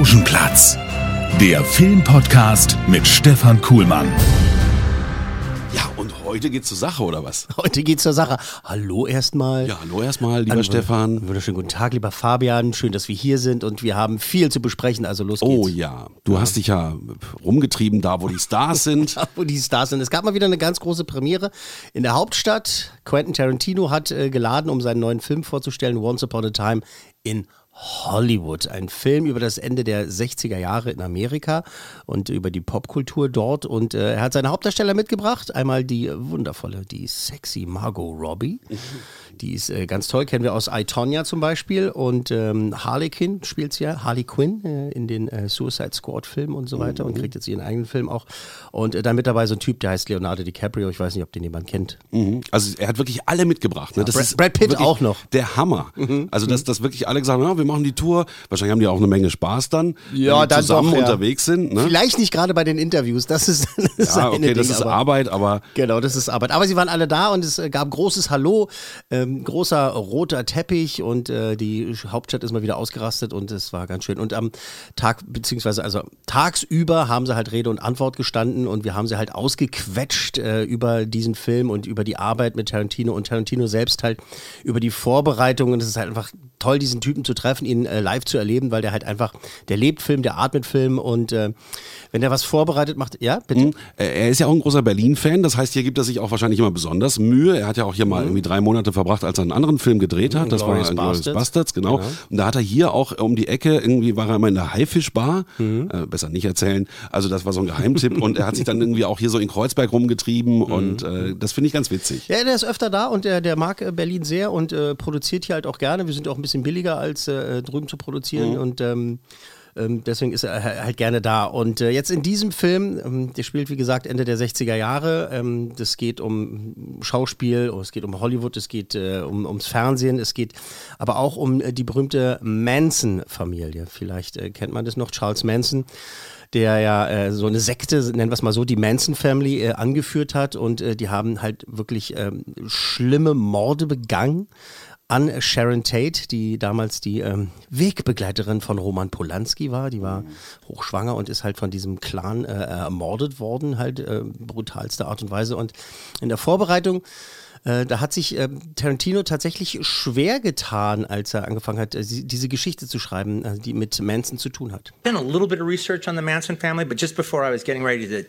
Logenplatz, der Filmpodcast mit Stefan Kuhlmann. Ja, und heute geht's zur Sache, oder was? Heute geht's zur Sache. Hallo erstmal. Ja, hallo erstmal, lieber Hallo, Stefan. Wunderschönen guten Tag, lieber Fabian. Schön, dass wir hier sind und wir haben viel zu besprechen. Also los geht's. Oh ja, du hast dich ja rumgetrieben, da wo die Stars sind. Da, wo die Stars sind. Es gab mal wieder eine ganz große Premiere in der Hauptstadt. Quentin Tarantino hat äh, geladen, um seinen neuen Film vorzustellen, Once Upon a Time in Hollywood, ein Film über das Ende der 60er Jahre in Amerika und über die Popkultur dort. Und äh, er hat seine Hauptdarsteller mitgebracht. Einmal die wundervolle, die sexy Margot Robbie. Die ist äh, ganz toll, kennen wir aus I, Tonya zum Beispiel. Und ähm, Harley Quinn spielt sie ja, Harley Quinn äh, in den äh, Suicide Squad Filmen und so weiter und kriegt jetzt ihren eigenen Film auch. Und äh, dann mit dabei so ein Typ, der heißt Leonardo DiCaprio. Ich weiß nicht, ob den jemand kennt. Mhm. Also er hat wirklich alle mitgebracht. Ne? Das Brad- ist Brad Pitt auch noch. Mhm. Der Hammer. Also dass, dass wirklich alle gesagt haben, ja, wir machen die Tour. Wahrscheinlich haben die auch eine Menge Spaß dann, Ja, wenn die dann zusammen doch, ja. unterwegs sind. Ne? Vielleicht nicht gerade bei den Interviews, das ist, das Ja, okay, das Ding, ist aber- Arbeit, aber Genau, das ist Arbeit. Aber sie waren alle da und es äh, gab großes Hallo, ähm, großer roter Teppich und äh, die Hauptstadt ist mal wieder ausgerastet und es war ganz schön. Und am Tag, beziehungsweise also tagsüber haben sie halt Rede und Antwort gestanden und wir haben sie halt ausgequetscht äh, über diesen Film und über die Arbeit mit Tarantino und Tarantino selbst halt über die Vorbereitung und es ist halt einfach toll, diesen Typen zu treffen, ihn äh, live zu erleben, weil der halt einfach, der lebt Film, der atmet Film und äh, wenn der was vorbereitet macht, ja, bitte. Äh, Er ist ja auch ein großer Berlin-Fan, das heißt, hier gibt er sich auch wahrscheinlich immer besonders Mühe. Er hat ja auch hier mal irgendwie drei Monate verbracht, als er einen anderen Film gedreht hat. Das Glorious war Glorious Bastards. Bastards, genau. Und da hat er hier auch um die Ecke, irgendwie war er immer in der Haifischbar, äh, besser nicht erzählen. Also das war so ein Geheimtipp und er hat sich dann irgendwie auch hier so in Kreuzberg rumgetrieben und äh, das finde ich ganz witzig. Ja, der ist öfter da und der, der mag äh, Berlin sehr und äh, produziert hier halt auch gerne. Wir sind auch ein bisschen billiger als äh, drüben zu produzieren und ähm, ähm, deswegen ist er halt gerne da. Und äh, jetzt in diesem Film, ähm, der spielt wie gesagt Ende der 60er Jahre. Ähm, das geht um Schauspiel, oh, es geht um Hollywood, es geht äh, um, ums Fernsehen, es geht aber auch um äh, die berühmte Manson-Familie. Vielleicht äh, kennt man das noch, Charles Manson der ja äh, so eine Sekte, nennen wir es mal so, die Manson Family äh, angeführt hat und äh, die haben halt wirklich ähm, schlimme Morde begangen an Sharon Tate, die damals die ähm, Wegbegleiterin von Roman Polanski war. Die war hochschwanger und ist halt von diesem Clan äh, ermordet worden, halt äh, brutalste Art und Weise. Und in der Vorbereitung äh, da hat sich ähm, Tarantino tatsächlich schwer getan, als er angefangen hat, äh, diese Geschichte zu schreiben, äh, die mit Manson zu tun hat. done a little bit of research on the Manson family, but just before I was getting ready to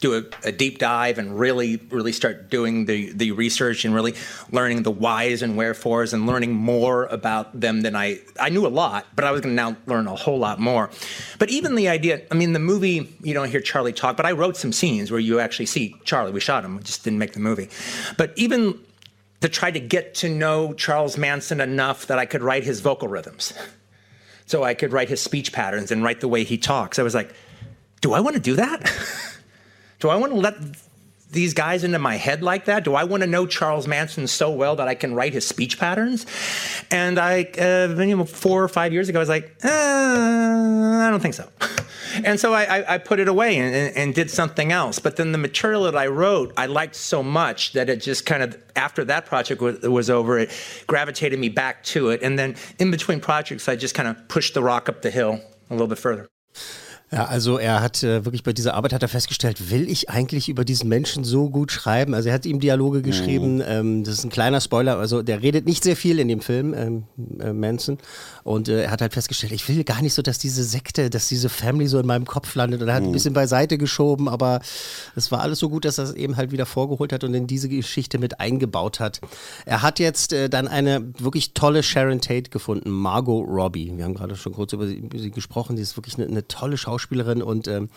do a, a deep dive and really, really start doing the, the research and really learning the whys and wherefores and learning more about them than I I knew a lot, but I was going to now learn a whole lot more. But even the idea, I mean, the movie you don't hear Charlie talk, but I wrote some scenes where you actually see Charlie. We shot him, we just didn't make the movie. But even to try to get to know Charles Manson enough that I could write his vocal rhythms so I could write his speech patterns and write the way he talks. I was like, do I want to do that? do I want to let these guys into my head like that? Do I want to know Charles Manson so well that I can write his speech patterns? And I, uh, four or five years ago, I was like, uh, I don't think so. And so I, I, put it away and, and, and did something else. But then the material that I wrote, I liked so much that it just kind of, after that project was, was over, it gravitated me back to it. And then in between projects, I just kind of pushed the rock up the hill a little bit further. Ja, also er hat äh, wirklich bei dieser Arbeit hat er festgestellt, will ich eigentlich über diesen Menschen so gut schreiben? Also er hat ihm Dialoge geschrieben. Ähm, das ist ein kleiner Spoiler. Also der redet nicht sehr viel in dem Film ähm, äh, Manson und äh, er hat halt festgestellt, ich will gar nicht so, dass diese Sekte, dass diese Family so in meinem Kopf landet. Und er hat ein bisschen beiseite geschoben, aber es war alles so gut, dass er es eben halt wieder vorgeholt hat und in diese Geschichte mit eingebaut hat. Er hat jetzt äh, dann eine wirklich tolle Sharon Tate gefunden, Margot Robbie. Wir haben gerade schon kurz über sie, über sie gesprochen. Sie ist wirklich eine, eine tolle Schauspielerin und ähm,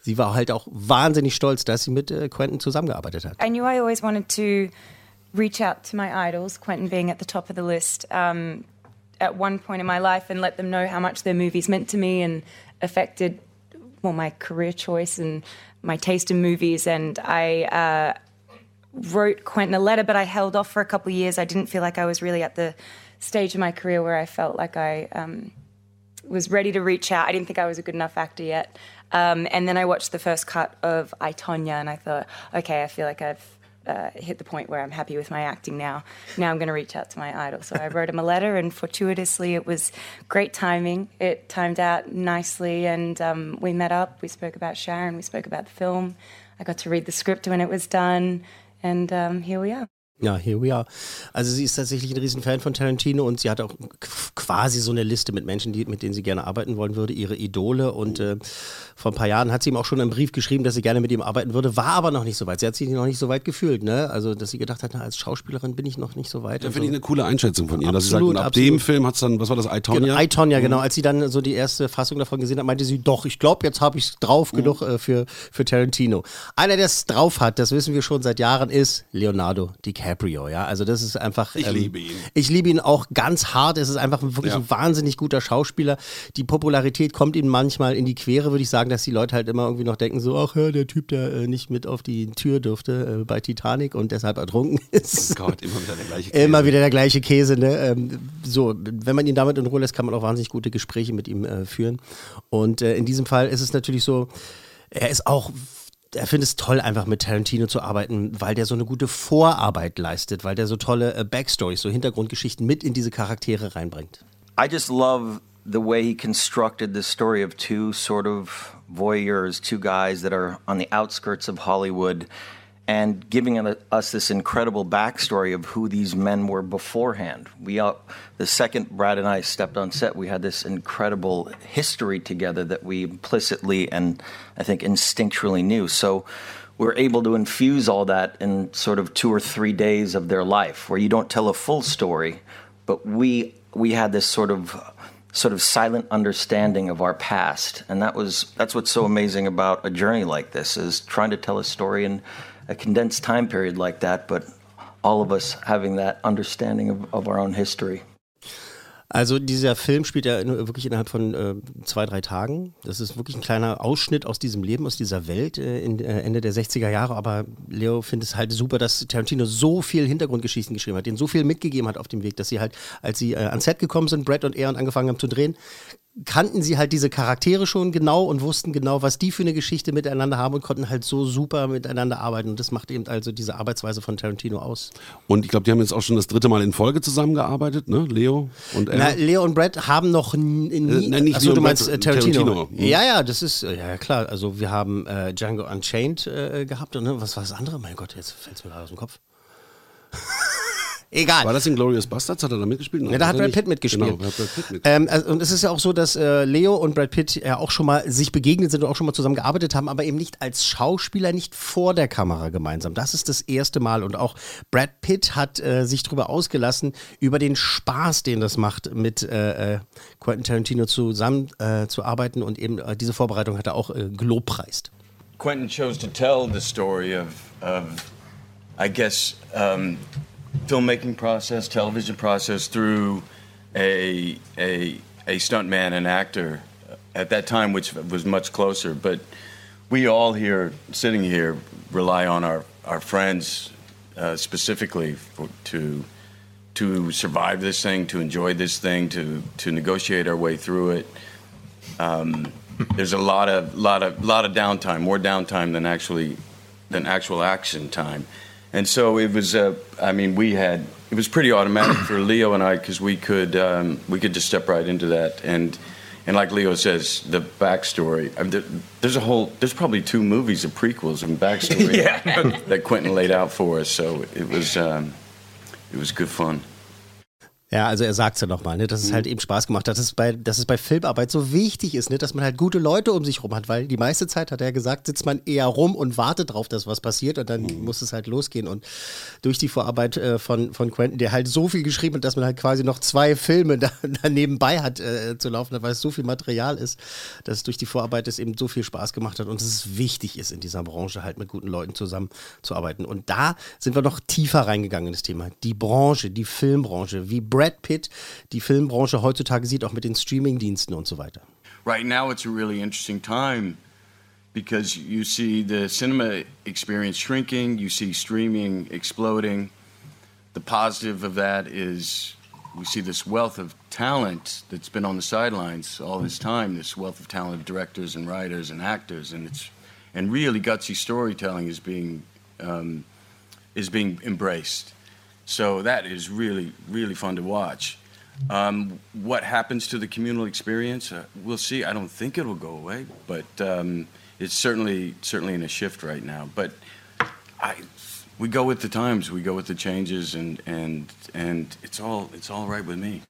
sie war halt auch wahnsinnig stolz, dass sie mit äh, Quentin zusammengearbeitet hat. I knew I always wanted to reach out to my idols, Quentin being at the top of the list, um, at one point in my life and let them know how much their movies meant to me and affected, well, my career choice and my taste in movies. And I uh, wrote Quentin a letter, but I held off for a couple of years. I didn't feel like I was really at the stage of my career where I felt like I um, was ready to reach out. I didn't think I was a good enough actor yet. Um, and then I watched the first cut of I, Tonya, and I thought, okay, I feel like I've uh, hit the point where I'm happy with my acting now. Now I'm going to reach out to my idol. So I wrote him a letter, and fortuitously, it was great timing. It timed out nicely, and um, we met up. We spoke about Sharon. We spoke about the film. I got to read the script when it was done, and um, here we are. Ja, here we are. Also sie ist tatsächlich ein Riesenfan von Tarantino und sie hat auch quasi so eine Liste mit Menschen, die, mit denen sie gerne arbeiten wollen würde, ihre Idole. Und äh, vor ein paar Jahren hat sie ihm auch schon einen Brief geschrieben, dass sie gerne mit ihm arbeiten würde, war aber noch nicht so weit. Sie hat sich noch nicht so weit gefühlt, ne? Also, dass sie gedacht hat, na, als Schauspielerin bin ich noch nicht so weit. Da und finde so. ich eine coole Einschätzung von ihr. dass sie Absolut, sagt, und ab absolut. dem Film hat es dann, was war das, I, Tonya? Genau, I, Tonya, genau. Als sie dann so die erste Fassung davon gesehen hat, meinte sie, doch, ich glaube, jetzt habe ich es drauf genug äh, für, für Tarantino. Einer, der es drauf hat, das wissen wir schon seit Jahren, ist Leonardo DiCaprio. Ja, also das ist einfach. Ich liebe ihn. Ich liebe ihn auch ganz hart. Es ist einfach wirklich Ja. ein wahnsinnig guter Schauspieler. Die Popularität kommt ihm manchmal in die Quere, würde ich sagen, dass die Leute halt immer irgendwie noch denken, so, ach ja, der Typ, der äh, nicht mit auf die Tür durfte äh, bei Titanic und deshalb ertrunken ist. Oh Gott, immer wieder der gleiche Käse. Immer wieder der gleiche Käse. Ne? Ähm, so, wenn man ihn damit in Ruhe lässt, kann man auch wahnsinnig gute Gespräche mit ihm äh, führen. Und äh, in diesem Fall ist es natürlich so, er ist auch. Er findet es toll, einfach mit Tarantino zu arbeiten, weil der so eine gute Vorarbeit leistet, weil der so tolle äh, Backstories, so Hintergrundgeschichten mit in diese Charaktere reinbringt. I just love the way he constructed this story of two sort of voyeurs, two guys that are on the outskirts of Hollywood, and giving us this incredible backstory of who these men were beforehand. We, uh, the second Brad and I stepped on set, we had this incredible history together that we implicitly and I think instinctually knew. So we're able to infuse all that in sort of two or three days of their life, where you don't tell a full story, but we we had this sort of sort of silent understanding of our past and that was that's what's so amazing about a journey like this is trying to tell a story in a condensed time period like that but all of us having that understanding of, of our own history Also dieser Film spielt ja wirklich innerhalb von äh, zwei, drei Tagen. Das ist wirklich ein kleiner Ausschnitt aus diesem Leben, aus dieser Welt äh, in, äh, Ende der 60er Jahre. Aber Leo findet es halt super, dass Tarantino so viel Hintergrundgeschichten geschrieben hat, denen so viel mitgegeben hat auf dem Weg, dass sie halt, als sie äh, ans Set gekommen sind, Brad und er und angefangen haben zu drehen, kannten sie halt diese Charaktere schon genau und wussten genau, was die für eine Geschichte miteinander haben und konnten halt so super miteinander arbeiten. Und das macht eben also diese Arbeitsweise von Tarantino aus. Und ich glaube, die haben jetzt auch schon das dritte Mal in Folge zusammengearbeitet, ne? Leo und er. Na, Leo und Brad haben noch nie. Äh, nein, nicht Leo du meinst äh, Tarantino. Tarantino. Hm. Ja, ja, das ist, äh, ja klar. Also wir haben äh, Django Unchained äh, gehabt und ne, was war das andere? Mein Gott, jetzt fällt es mir gerade aus dem Kopf. Egal. War das in Glorious Bastards? Hat er da mitgespielt? Nein, Ja, da hat er Brad. Pitt mitgespielt. Genau, hat Brad Pitt mitgespielt. Ähm, also, und es ist ja auch so, dass äh, Leo und Brad Pitt ja auch schon mal sich begegnet sind und auch schon mal zusammen gearbeitet haben, aber eben nicht als Schauspieler, nicht vor der Kamera gemeinsam. Das ist das erste Mal. Und auch Brad Pitt hat äh, sich darüber ausgelassen, über den Spaß, den das macht, mit äh, äh, Quentin Tarantino zusammen äh, zu arbeiten. Und eben äh, diese Vorbereitung hat er auch äh, gelobpreist. Quentin chose to tell the story of, of I guess, um, filmmaking process, television process through a, a, a stuntman and actor at that time, which was much closer. But we all here, sitting here, rely on our, our friends uh, specifically for, to, to survive this thing, to enjoy this thing, to, to negotiate our way through it. Um, there's a lot of lot of lot of downtime, more downtime than actually than actual action time, and so it was. Uh, I mean, we had it was pretty automatic for Leo and I because we could um, we could just step right into that and. And like Leo says, the backstory. I mean, there, there's a whole. There's probably two movies of prequels and backstory that Quentin laid out for us. So it was. Um, it was good fun. Ja, also er sagt es ja nochmal, ne, dass es halt eben Spaß gemacht hat, dass es, bei, dass es bei Filmarbeit so wichtig ist, ne, dass man halt gute Leute um sich rum hat, weil die meiste Zeit, hat er gesagt, sitzt man eher rum und wartet drauf, dass was passiert und dann muss es halt losgehen. Und durch die Vorarbeit äh, von, von Quentin, der halt so viel geschrieben hat, dass man halt quasi noch zwei Filme da, da nebenbei hat äh, zu laufen, weil es so viel Material ist, dass durch die Vorarbeit es eben so viel Spaß gemacht hat und es wichtig ist, in dieser Branche halt mit guten Leuten zusammenzuarbeiten. Und da sind wir noch tiefer reingegangen in das Thema. Die Branche, die Filmbranche, wie Brad Pitt die Filmbranche heutzutage sieht, auch mit den Streamingdiensten und so weiter. right now it's a really interesting time because you see the cinema experience shrinking, you see streaming exploding. The positive of that is we see this wealth of talent that's been on the sidelines all this time, this wealth of talent of directors and writers and actors, and it's and really gutsy storytelling is being um, is being embraced. So that is really really fun to watch. Um, what happens to the communal experience? Uh, we'll see. I don't think it'll go away, but um, it's certainly certainly in a shift right now. But I, we go with the times. We go with the changes, and and and it's all it's all right with me.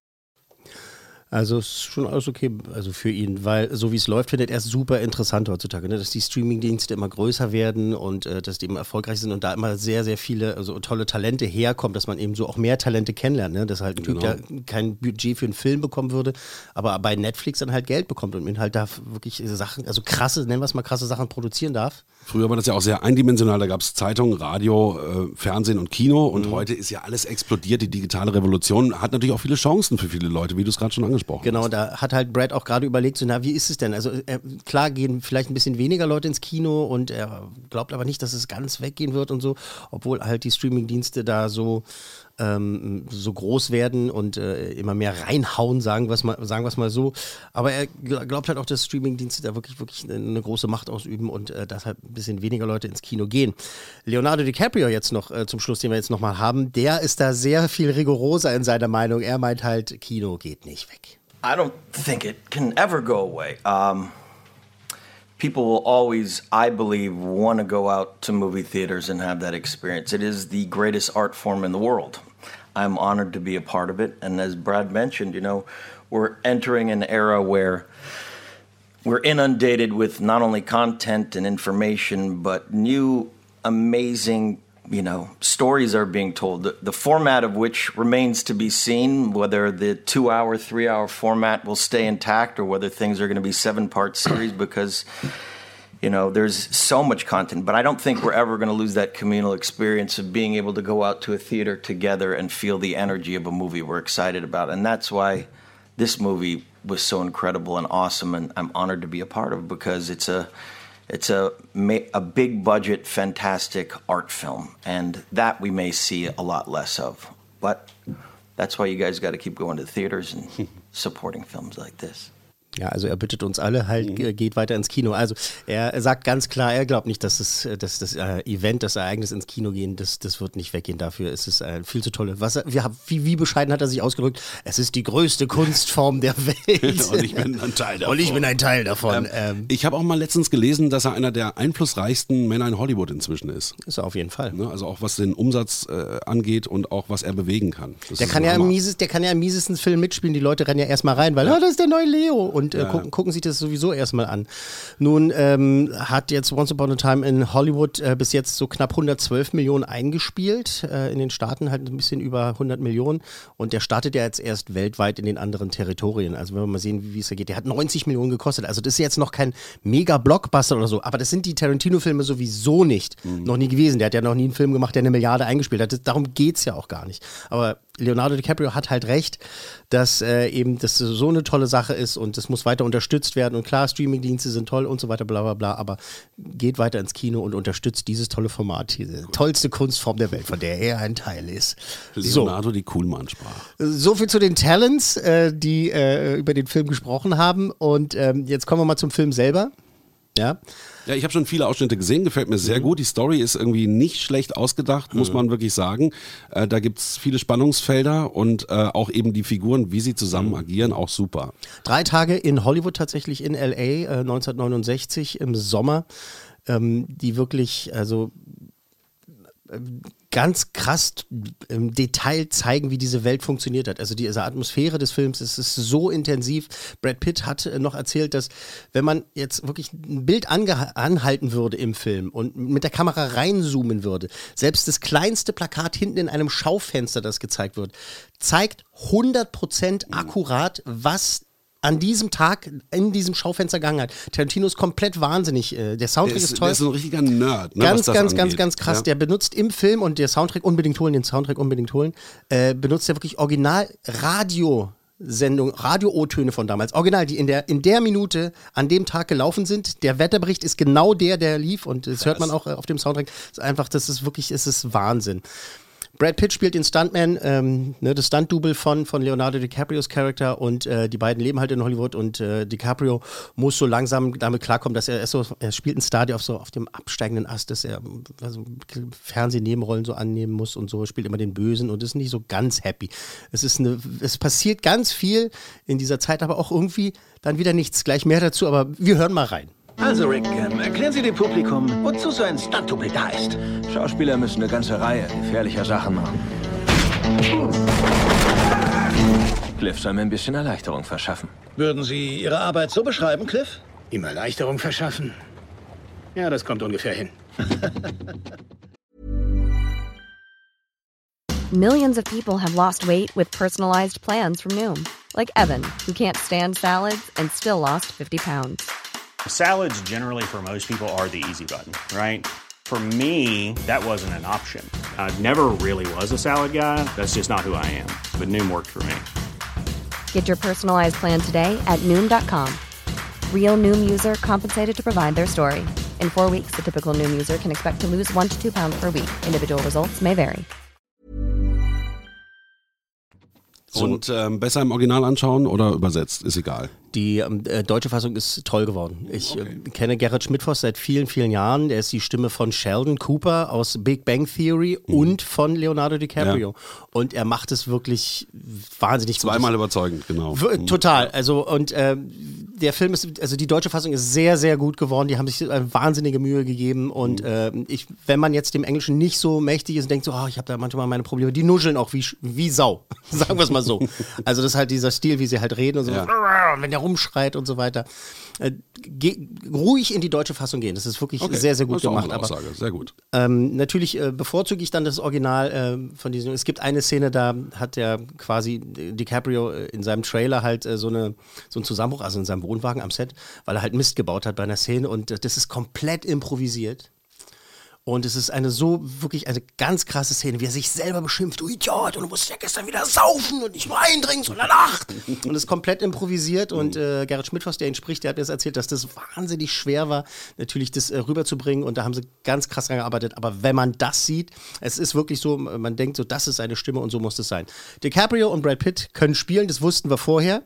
Also ist schon alles okay, also für ihn, weil so wie es läuft, findet er es super interessant heutzutage, ne? dass die Streamingdienste immer größer werden und äh, dass die immer erfolgreich sind und da immer sehr, sehr viele also tolle Talente herkommen, dass man eben so auch mehr Talente kennenlernt, ne? dass halt ein Typ, Genau. der kein Budget für einen Film bekommen würde, aber bei Netflix dann halt Geld bekommt und ihn halt da wirklich Sachen, also krasse, nennen wir es mal krasse Sachen produzieren darf. Früher war das ja auch sehr eindimensional. Da gab es Zeitung, Radio, äh, Fernsehen und Kino. Und heute ist ja alles explodiert. Die digitale Revolution hat natürlich auch viele Chancen für viele Leute, wie du es gerade schon angesprochen Genau, hast. da hat halt Brad auch gerade überlegt, so, na, wie ist es denn? Also äh, klar gehen vielleicht ein bisschen weniger Leute ins Kino und er glaubt aber nicht, dass es ganz weggehen wird und so, obwohl halt die Streamingdienste da so ähm, so groß werden und äh, immer mehr reinhauen, sagen wir es mal, sagen mal so. Aber er gl- glaubt halt auch, dass Streamingdienste da wirklich, wirklich eine, große Macht ausüben und äh, halt ein bisschen weniger Leute ins Kino gehen. Leonardo DiCaprio jetzt noch äh, zum Schluss, den wir jetzt nochmal haben, der ist da sehr viel rigoroser in seiner Meinung. Er meint halt, Kino geht nicht weg. I don't think it can ever go away. Um, people will always, I believe, want to go out to movie theaters and have that experience. It is the greatest art form in the world. I'm honored to be a part of it. And as Brad mentioned, you know, we're entering an era where we're inundated with not only content and information, but new amazing, you know, stories are being told. The, the format of which remains to be seen, whether the two hour, three hour format will stay intact or whether things are going to be seven part series because, you know, there's so much content. But I don't think we're ever going to lose that communal experience of being able to go out to a theater together and feel the energy of a movie we're excited about. And that's why this movie was so incredible and awesome, and I'm honored to be a part of because it's a it's a a big budget, fantastic art film, and that we may see a lot less of. But that's why you guys got to keep going to the theaters and supporting films like this. Ja, also er bittet uns alle halt, äh, geht weiter ins Kino. Also er, sagt ganz klar, er glaubt nicht, dass, es, äh, dass das äh, Event, das Ereignis ins Kino gehen, das, das wird nicht weggehen. Dafür ist es äh, viel zu tolle. Was, wie, wie, bescheiden hat er sich ausgedrückt? Es ist die größte Kunstform der Welt. Und ich bin ein Teil davon. Und ich bin ein Teil davon. Ähm, Ähm, ich habe auch mal letztens gelesen, dass er einer der einflussreichsten Männer in Hollywood inzwischen ist. ist er auf jeden Fall. Ne? Also auch was den Umsatz äh, angeht und auch was er bewegen kann. Das Der kann, ein ja im mieses, der kann ja im miesesten Film mitspielen. Die Leute rennen ja erstmal rein, weil, ah, das ist der neue Leo. Und äh, gucken, gucken sich das sowieso erstmal an. Nun ähm, hat jetzt Once Upon a Time in Hollywood äh, bis jetzt so knapp 112 Millionen eingespielt. Äh, in den Staaten halt ein bisschen über 100 Millionen. Und der startet ja jetzt erst weltweit in den anderen Territorien. Also wenn wir mal sehen, wie es da geht. Der hat 90 Millionen gekostet. Also das ist jetzt noch kein Mega-Blockbuster oder so. Aber das sind die Tarantino-Filme sowieso nicht. Noch nie gewesen. Der hat ja noch nie einen Film gemacht, der eine Milliarde eingespielt hat. Das, darum geht es ja auch gar nicht. Aber Leonardo DiCaprio hat halt recht, dass äh, eben das so eine tolle Sache ist und das muss weiter unterstützt werden. Und klar, Streamingdienste sind toll und so weiter, bla bla bla, aber geht weiter ins Kino und unterstützt dieses tolle Format, diese tollste Kunstform der Welt, von der er ein Teil ist. So, Leonardo die Kuhlmann sprach. so viel zu den Talents, äh, die äh, über den Film gesprochen haben. Und ähm, jetzt kommen wir mal zum Film selber. Ja. Ja, ich habe schon viele Ausschnitte gesehen, gefällt mir Mhm. sehr gut. Die Story ist irgendwie nicht schlecht ausgedacht, muss man wirklich sagen. Äh, da gibt's viele Spannungsfelder und äh, auch eben die Figuren, wie sie zusammen Mhm. agieren, auch super. Drei Tage in Hollywood tatsächlich in LA äh, 1969 im Sommer, ähm, die wirklich, also ganz krass im Detail zeigen, wie diese Welt funktioniert hat. Also diese Atmosphäre des Films es ist so intensiv. Brad Pitt hat äh, noch erzählt, dass wenn man jetzt wirklich ein Bild anhalten würde im Film und mit der Kamera reinzoomen würde, selbst das kleinste Plakat hinten in einem Schaufenster, das gezeigt wird, zeigt 100% akkurat, was an diesem Tag in diesem Schaufenster gegangen hat. Tarantino ist komplett wahnsinnig. Äh, der Soundtrack Der ist, ist, toll. der ist so ein richtiger Nerd. Ne, ganz, ganz, ganz, angeht. ganz krass. Ja. Der benutzt im Film und der Soundtrack unbedingt holen, den Soundtrack unbedingt holen, äh, benutzt er wirklich original Radio. Sendung, Radio-O-Töne von damals, original, die in der, in der Minute an dem Tag gelaufen sind. Der Wetterbericht ist genau der, der lief und das hört man auch äh, auf dem Soundtrack. Das ist einfach, das ist wirklich, es ist Wahnsinn. Brad Pitt spielt den Stuntman, ähm, ne, das Stunt-Double von, von Leonardo DiCaprios Charakter und äh, die beiden leben halt in Hollywood und äh, DiCaprio muss so langsam damit klarkommen, dass er, er, so, er spielt einen Star, der auf, so, auf dem absteigenden Ast ist, er also, Fernsehnebenrollen so annehmen muss und so, spielt immer den Bösen und ist nicht so ganz happy. Es, ist eine, es passiert ganz viel in dieser Zeit, aber auch irgendwie dann wieder nichts. Gleich mehr dazu, aber wir hören mal rein. Also Rick, ähm, erklären Sie dem Publikum, wozu so ein Stunt-Double da ist. Schauspieler müssen eine ganze Reihe gefährlicher Sachen machen. Cliff soll mir ein bisschen Erleichterung verschaffen. Würden Sie Ihre Arbeit so beschreiben, Cliff? Ihm Erleichterung verschaffen? Ja, das kommt ungefähr hin. Millions of people have lost weight with personalized plans from Noom, like Evan, who can't stand salads and still lost 50 pounds. Salads, generally, for most people, are the easy button, right? For me, that wasn't an option. I never really was a salad guy. That's just not who I am. But Noom worked for me. Get your personalized plan today at Noom.com. Real Noom user compensated to provide their story. In four weeks, the typical Noom user can expect to lose one to two pounds per week. Individual results may vary. Und ähm, besser im Original anschauen oder übersetzt, ist egal. Die ähm, äh, deutsche Fassung ist toll geworden. Ich äh, kenne Gerrit Schmidtfoss seit vielen, vielen Jahren. Er ist die Stimme von Sheldon Cooper aus Big Bang Theory und von Leonardo DiCaprio. Und er macht es wirklich wahnsinnig gut. Zweimal überzeugend, genau. W- Total. Also und ähm, der Film ist, also die deutsche Fassung ist sehr, sehr gut geworden. Die haben sich eine wahnsinnige Mühe gegeben. Und ähm, ich, wenn man jetzt dem Englischen nicht so mächtig ist und denkt so, oh, ich habe da manchmal meine Probleme, die nuscheln auch wie, wie Sau. Sagen wir es mal so. Also das ist halt dieser Stil, wie sie halt reden und so. Wenn der rumschreit und so weiter. Äh, geh, ruhig in die deutsche Fassung gehen. Das ist wirklich Okay, sehr, sehr gut das ist auch gemacht. eine Aber Aussage. Sehr gut. ähm, natürlich äh, bevorzuge ich dann das Original äh, von diesem. Es gibt eine Szene, da hat der quasi DiCaprio äh, in seinem Trailer halt äh, so, eine, so einen Zusammenbruch, also in seinem Wohnwagen am Set, weil er halt Mist gebaut hat bei einer Szene und äh, das ist komplett improvisiert. Und es ist eine so, wirklich eine ganz krasse Szene, wie er sich selber beschimpft. Du Idiot, und du musst ja gestern wieder saufen und nicht nur eindringen, sondern acht. Und es ist komplett improvisiert. Und äh, Gerrit Schmidtfoss, der ihn spricht, der hat mir das erzählt, dass das wahnsinnig schwer war, natürlich das äh, rüberzubringen. Und da haben sie ganz krass dran gearbeitet. Aber wenn man das sieht, es ist wirklich so, man denkt so, das ist seine Stimme und so muss es sein. DiCaprio und Brad Pitt können spielen, das wussten wir vorher.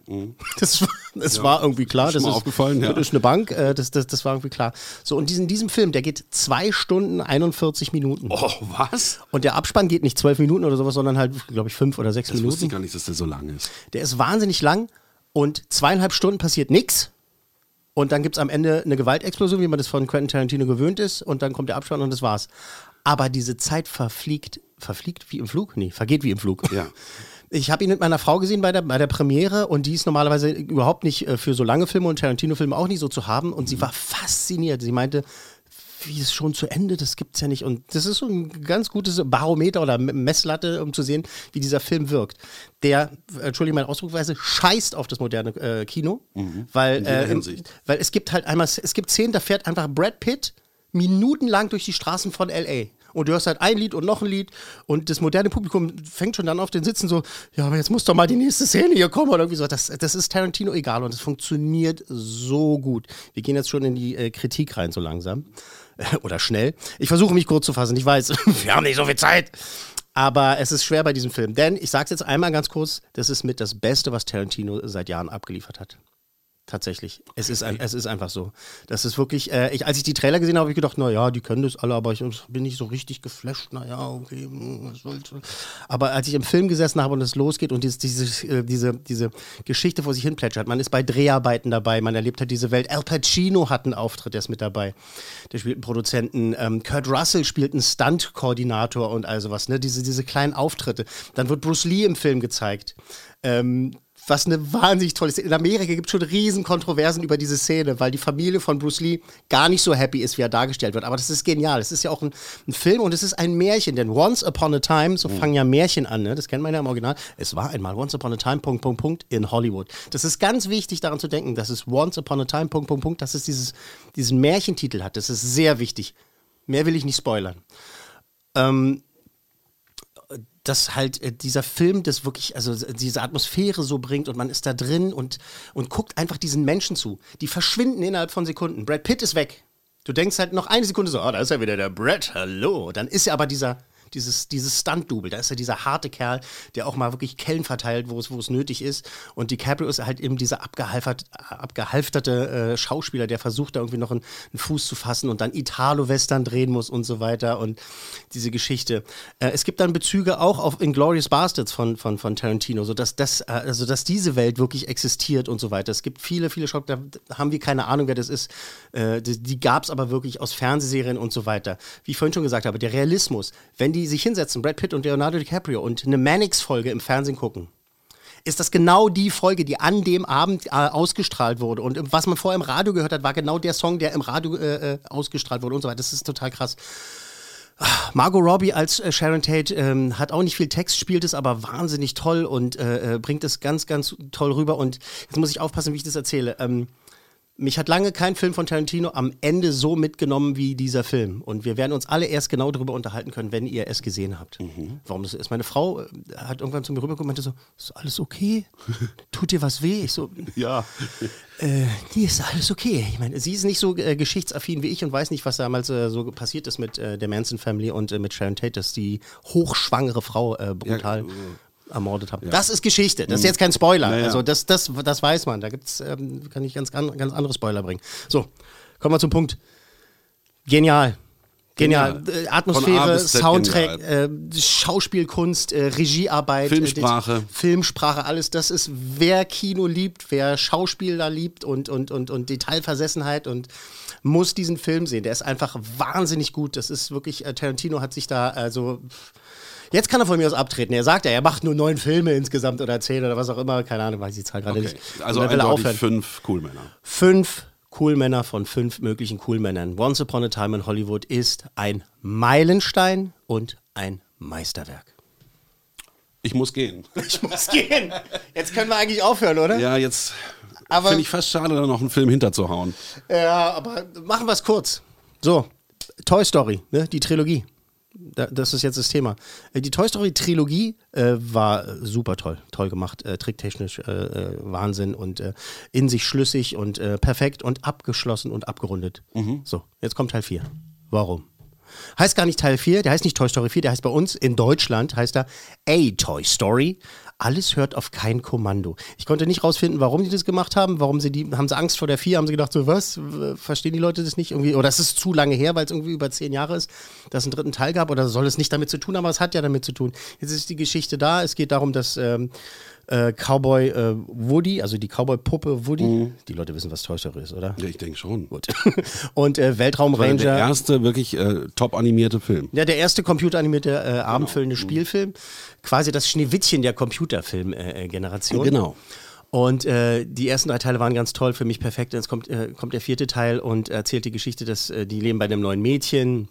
Das, war- das Ja. war irgendwie klar. Ist Das ist, aufgefallen, ja. das ist eine Bank, äh, das, das, das war irgendwie klar. So, und diesen, diesem Film, der geht zwei Stunden 41 Minuten. Oh, was? Und der Abspann geht nicht zwölf Minuten oder sowas, sondern halt, glaube ich, fünf oder sechs Das wusste ich Minuten. gar nicht, dass der so lang ist. Der ist wahnsinnig lang und zweieinhalb Stunden passiert nichts. Und dann gibt es am Ende eine Gewaltexplosion, wie man das von Quentin Tarantino gewöhnt ist. Und dann kommt der Abspann und das war's. Aber diese Zeit verfliegt, verfliegt wie im Flug? Nee, vergeht wie im Flug. Ja. Ich habe ihn mit meiner Frau gesehen bei der, bei der Premiere und die ist normalerweise überhaupt nicht äh, für so lange Filme und Tarantino-Filme auch nicht so zu haben. Und sie war fasziniert. Sie meinte, wie ist schon zu Ende? Das gibt's ja nicht. Und das ist so ein ganz gutes Barometer oder Messlatte, um zu sehen, wie dieser Film wirkt. Der, entschuldige meine Ausdrucksweise, scheißt auf das moderne äh, Kino, weil, In jeder äh, im- Hinsicht. weil es gibt halt einmal, es gibt Szenen, da fährt einfach Brad Pitt minutenlang durch die Straßen von L.A. Und du hörst halt ein Lied und noch ein Lied und das moderne Publikum fängt schon dann auf den Sitzen so, ja, aber jetzt muss doch mal die nächste Szene hier kommen oder irgendwie so. Das, das ist Tarantino egal und es funktioniert so gut. Wir gehen jetzt schon in die äh, Kritik rein so langsam oder schnell. Ich versuche mich kurz zu fassen. Ich weiß, wir haben nicht so viel Zeit. Aber es ist schwer bei diesem Film. Denn ich sage es jetzt einmal ganz kurz, das ist mit das Beste, was Tarantino seit Jahren abgeliefert hat. Tatsächlich. Es ist, ein, es ist einfach so. Das ist wirklich, äh, ich, als ich die Trailer gesehen habe, habe ich gedacht, naja, die können das alle, aber ich bin nicht so richtig geflasht. Naja, okay, hm, was soll's. Aber als ich im Film gesessen habe und es losgeht und dieses, diese, äh, diese, diese Geschichte vor sich hin plätschert, man ist bei Dreharbeiten dabei, man erlebt halt diese Welt. Al Pacino hat einen Auftritt, der ist mit dabei. Der spielt einen Produzenten. Ähm, Kurt Russell spielt einen Stunt-Koordinator und all sowas. Ne? Diese, diese kleinen Auftritte. Dann wird Bruce Lee im Film gezeigt. Ähm, was eine wahnsinnig tolle Szene. In Amerika gibt es schon riesen Kontroversen über diese Szene, weil die Familie von Bruce Lee gar nicht so happy ist, wie er dargestellt wird. Aber das ist genial. Es ist ja auch ein, ein, Film und es ist ein Märchen, denn Once Upon a Time, so fangen ja Märchen an, ne? das kennt man ja im Original. Es war einmal Once Upon a Time, Punkt, Punkt, Punkt, in Hollywood. Das ist ganz wichtig, daran zu denken, dass es Once Upon a Time, Punkt, Punkt, Punkt, dass es dieses, diesen Märchentitel hat. Das ist sehr wichtig. Mehr will ich nicht spoilern. Ähm, dass halt äh, dieser Film das wirklich, also diese Atmosphäre so bringt und man ist da drin und, und guckt einfach diesen Menschen zu. Die verschwinden innerhalb von Sekunden. Brad Pitt ist weg. Du denkst halt noch eine Sekunde so, oh, da ist ja wieder der Brad, hallo. Dann ist er aber dieser dieses, dieses Stunt-Double. Da ist ja dieser harte Kerl, der auch mal wirklich Kellen verteilt, wo es, wo es nötig ist. Und DiCaprio ist halt eben dieser abgehalftert, abgehalfterte äh, Schauspieler, der versucht, da irgendwie noch einen, einen Fuß zu fassen und dann Italo-Western drehen muss und so weiter. Und diese Geschichte. Äh, es gibt dann Bezüge auch auf Inglourious Bastards von, von, von Tarantino, sodass das, äh, also dass diese Welt wirklich existiert und so weiter. Es gibt viele, viele Shops, da haben wir keine Ahnung, wer das ist. Äh, die die gab es aber wirklich aus Fernsehserien und so weiter. Wie ich vorhin schon gesagt habe, der Realismus, wenn die die sich hinsetzen, Brad Pitt und Leonardo DiCaprio, und eine Mannix-Folge im Fernsehen gucken, ist das genau die Folge, die an dem Abend äh, ausgestrahlt wurde. Und was man vorher im Radio gehört hat, war genau der Song, der im Radio äh, äh ausgestrahlt wurde und so weiter. Das ist total krass. Margot Robbie als äh, Sharon Tate ähm, hat auch nicht viel Text, spielt es aber wahnsinnig toll und äh, äh bringt es ganz, ganz toll rüber. Und jetzt muss ich aufpassen, wie ich das erzähle. Ähm, mich hat lange kein Film von Tarantino am Ende so mitgenommen wie dieser Film. Und wir werden uns alle erst genau darüber unterhalten können, wenn ihr es gesehen habt. Mhm. Warum das ist. Meine Frau äh, hat irgendwann zu mir rübergekommen und meinte so: Ist alles okay? Tut dir was weh? Ich so: Ja. Äh, die ist alles okay. Ich meine, sie ist nicht so äh, geschichtsaffin wie ich und weiß nicht, was damals äh, so passiert ist mit äh, der Manson Family und äh, mit Sharon Tate, dass die hochschwangere Frau brutal ja, ermordet haben. Ja. Das ist Geschichte. Das ist jetzt kein Spoiler. Naja. Also das, das, das weiß man. Da gibt's, ähm, kann ich ganz, ganz andere Spoiler bringen. So, kommen wir zum Punkt. Genial. Genial. Genial. Äh, Atmosphäre, Soundtrack, äh, Schauspielkunst, äh, Regiearbeit, Filmsprache. Äh, Filmsprache, alles das ist, wer Kino liebt, wer Schauspieler liebt und, und, und, und Detailversessenheit und muss diesen Film sehen. Der ist einfach wahnsinnig gut. Das ist wirklich, äh, Tarantino hat sich da also Jetzt kann er von mir aus abtreten. Er sagt ja, er macht nur neun Filme insgesamt oder zehn oder was auch immer. Keine Ahnung, weiß ich die Zahl gerade okay. nicht. Also eindeutig fünf Coolmänner. Fünf Coolmänner von fünf möglichen Coolmännern. Once Upon a Time in Hollywood ist ein Meilenstein und ein Meisterwerk. Ich muss gehen. Ich muss gehen. Jetzt können wir eigentlich aufhören, oder? Ja, jetzt finde ich fast schade, da noch einen Film hinterzuhauen. Ja, aber machen wir es kurz. So, Toy Story, ne? die Trilogie das ist jetzt das Thema. Äh, die Toy Story Trilogie äh, war super toll, toll gemacht, äh, tricktechnisch äh, äh Wahnsinn und äh, in sich schlüssig und perfekt und abgeschlossen und abgerundet. Mhm. So, jetzt kommt Teil 4. Warum? Heißt gar nicht Teil 4, der heißt nicht Toy Story 4, der heißt bei uns in Deutschland, heißt er A Toy Story. Alles hört auf kein Kommando. Ich konnte nicht rausfinden, warum die das gemacht haben. Warum sie die, haben sie Angst vor der 4? Haben sie gedacht, so was? Verstehen die Leute das nicht irgendwie? Oder es ist zu lange her, weil es irgendwie über zehn Jahre ist, dass es einen dritten Teil gab? Oder soll es nicht damit zu tun? Aber es hat ja damit zu tun. Jetzt ist die Geschichte da. Es geht darum, dass ähm, äh, Cowboy äh, Woody, also die Cowboy-Puppe Woody. Mhm. Die Leute wissen, was Toy Story ist, oder? Ja, ich denke schon. Gut. Und äh, Weltraumranger. Der erste wirklich äh, top animierte Film. Ja, der erste computeranimierte äh, genau. abendfüllende genau. Spielfilm. Quasi das Schneewittchen der Computerfilm-Generation. genau. Und äh, die ersten drei Teile waren ganz toll, für mich perfekt. Jetzt kommt, äh, kommt der vierte Teil und erzählt die Geschichte, dass äh, die leben bei einem neuen Mädchen.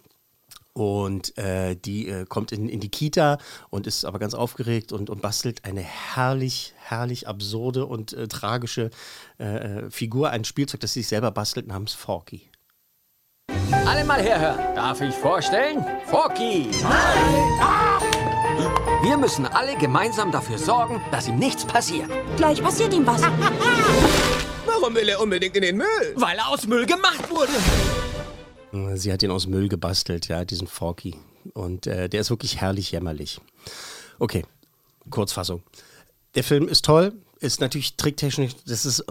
Und äh, die äh, kommt in, in die Kita und ist aber ganz aufgeregt und, und bastelt eine herrlich, herrlich absurde und äh, tragische äh, äh, Figur, ein Spielzeug, das sie sich selber bastelt, namens Forky. Alle mal herhören. Darf ich vorstellen? Forky! Wir müssen alle gemeinsam dafür sorgen, dass ihm nichts passiert. Gleich passiert ihm was. Warum will er unbedingt in den Müll? Weil er aus Müll gemacht wurde. Sie hat ihn aus Müll gebastelt, ja, diesen Forky. Und äh, der ist wirklich herrlich jämmerlich. Okay, Kurzfassung. Der Film ist toll. Ist natürlich tricktechnisch, das ist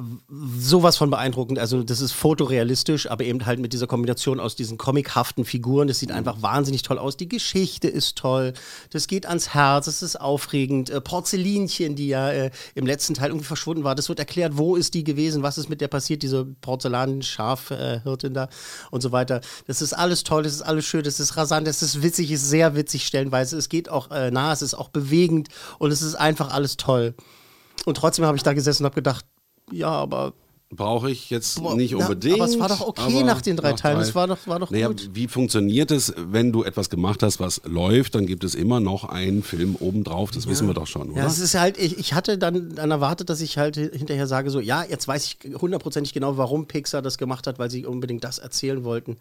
sowas von beeindruckend. Also das ist fotorealistisch, aber eben halt mit dieser Kombination aus diesen comichaften Figuren. Das sieht einfach wahnsinnig toll aus. Die Geschichte ist toll. Das geht ans Herz. Es ist aufregend. Äh, Porzellinchen, die ja äh, im letzten Teil irgendwie verschwunden war. Das wird erklärt, wo ist die gewesen, was ist mit der passiert, diese Porzellan-Schafhirtin da und so weiter. Das ist alles toll, das ist alles schön, das ist rasant, das ist witzig, ist sehr witzig stellenweise. Es geht auch äh, nah, es ist auch bewegend und es ist einfach alles toll. Und trotzdem habe ich da gesessen und habe gedacht, ja, aber Brauche ich jetzt nicht unbedingt. aber es war doch okay nach den drei Teilen. Es war doch- war doch naja, gut. Wie funktioniert es, wenn du etwas gemacht hast, was läuft, dann gibt es immer noch einen Film obendrauf. Das wissen wir doch schon, oder? Ja, es ist halt, ich, ich hatte dann, dann erwartet, dass ich halt hinterher sage, so, ja, jetzt weiß ich hundertprozentig genau, warum Pixar das gemacht hat, weil sie unbedingt das erzählen wollten.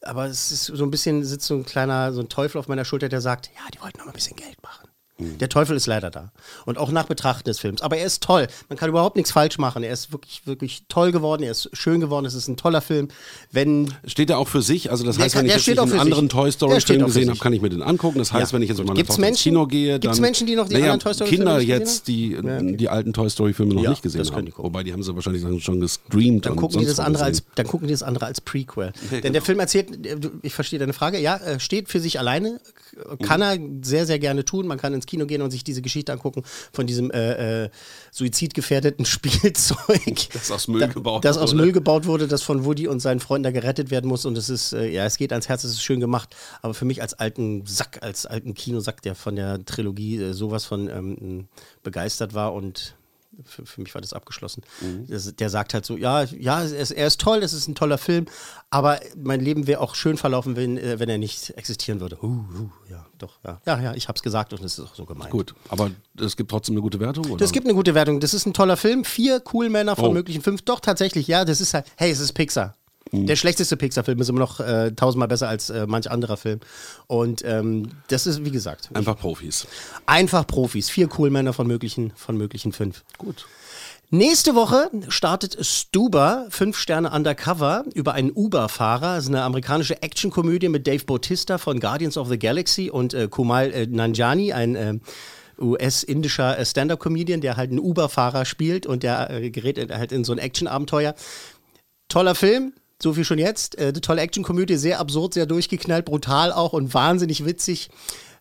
Aber es ist so ein bisschen, sitzt so ein kleiner, so ein Teufel auf meiner Schulter, der sagt, ja, die wollten noch mal ein bisschen Geld machen. Der Teufel ist leider da. Und auch nach Betrachten des Films. Aber er ist toll. Man kann überhaupt nichts falsch machen. Er ist wirklich, wirklich toll geworden. Er ist schön geworden. Es ist ein toller Film. Wenn Steht er auch für sich? Also das Der heißt, kann- wenn ich jetzt einen anderen sich. Toy Der Story steht Film auch für gesehen habe, kann ich mir den angucken. Das heißt, Ja. wenn ich jetzt mit meiner Gibt's Tochter ins Kino gehe, dann... gibt's Menschen, die noch die naja, anderen Toy Story Filme Kinder jetzt, die? Ja, okay. die alten Toy Story Filme noch Ja, nicht gesehen haben. Wobei, die haben sie wahrscheinlich schon gestreamt Dann und gucken, die das andere als, dann gucken die das andere als Prequel. Denn der Film erzählt, äh, ich verstehe deine Frage, ja, äh, steht für sich alleine, kann er sehr, sehr gerne tun. Man kann ins Kino gehen und sich diese Geschichte angucken von diesem äh, äh, suizidgefährdeten Spielzeug. Das aus Müll Da- gebaut Das aus wurde. Müll gebaut wurde, das von Woody und seinen Freunden da gerettet werden muss. Und es ist, äh, ja, es geht ans Herz, es ist schön gemacht. Aber für mich als alten Sack, als alten Kinosack, der von der Trilogie äh, sowas von ähm, begeistert war und für, für mich war das abgeschlossen. Mhm. Das, der sagt halt so, ja, ja, er ist, er ist toll, es ist ein toller Film, aber mein Leben wäre auch schön verlaufen, wenn, äh, wenn er nicht existieren würde. Uh, uh, ja, doch, ja. Ja, ja, ich hab's gesagt und es ist auch so gemeint. Gut, aber es gibt trotzdem eine gute Wertung, oder? Das gibt eine gute Wertung. Das ist ein toller Film. Vier cool Männer von Oh. möglichen fünf. Doch, tatsächlich, ja. Das ist halt, hey, es ist Pixar. Mhm. Der schlechteste Pixar-Film ist immer noch äh, tausendmal besser als äh, manch anderer Film. Und ähm, das ist, wie gesagt, Einfach Profis. einfach Profis. Vier cool Männer von möglichen, von möglichen fünf. Gut. Nächste Woche startet Stuba, fünf Sterne Undercover, über einen Uber-Fahrer. Das ist eine amerikanische Actionkomödie mit Dave Bautista von Guardians of the Galaxy und äh, Kumal äh, Nanjiani, ein äh, US-indischer äh, Stand-Up-Comedian, der halt einen Uber-Fahrer spielt und der äh, gerät halt in so ein Action-Abenteuer. Toller Film, so viel schon jetzt. Äh, eine tolle Actionkomödie, sehr absurd, sehr durchgeknallt, brutal auch und wahnsinnig witzig.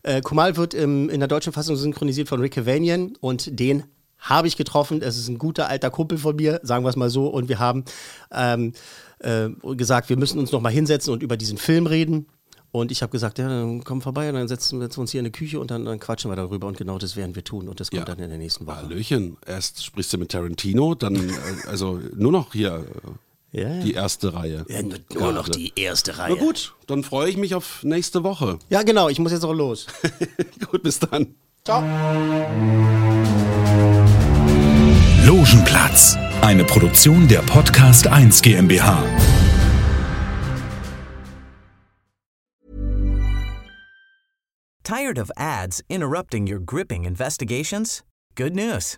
Äh, Kumal wird im, in der deutschen Fassung synchronisiert von Rick Cavanian und den habe ich getroffen. Es ist ein guter alter Kumpel von mir, sagen wir es mal so. Und wir haben ähm, äh, gesagt, wir müssen uns noch mal hinsetzen und über diesen Film reden. Und ich habe gesagt, ja, dann komm vorbei und dann setzen, wir uns hier in die Küche und dann, dann quatschen wir darüber. Und genau das werden wir tun. Und das kommt dann in der nächsten Woche. Hallöchen. Erst sprichst du mit Tarantino, dann äh, also nur noch hier äh, Ja, ja. die erste Reihe. Ja, nur, nur noch die erste Reihe. Na gut, dann freue ich mich auf nächste Woche. Ja, genau, ich muss jetzt auch los. gut, bis dann. Ciao. Logenplatz, eine Produktion der Podcast 1 GmbH. Tired of ads interrupting your gripping investigations? Good news.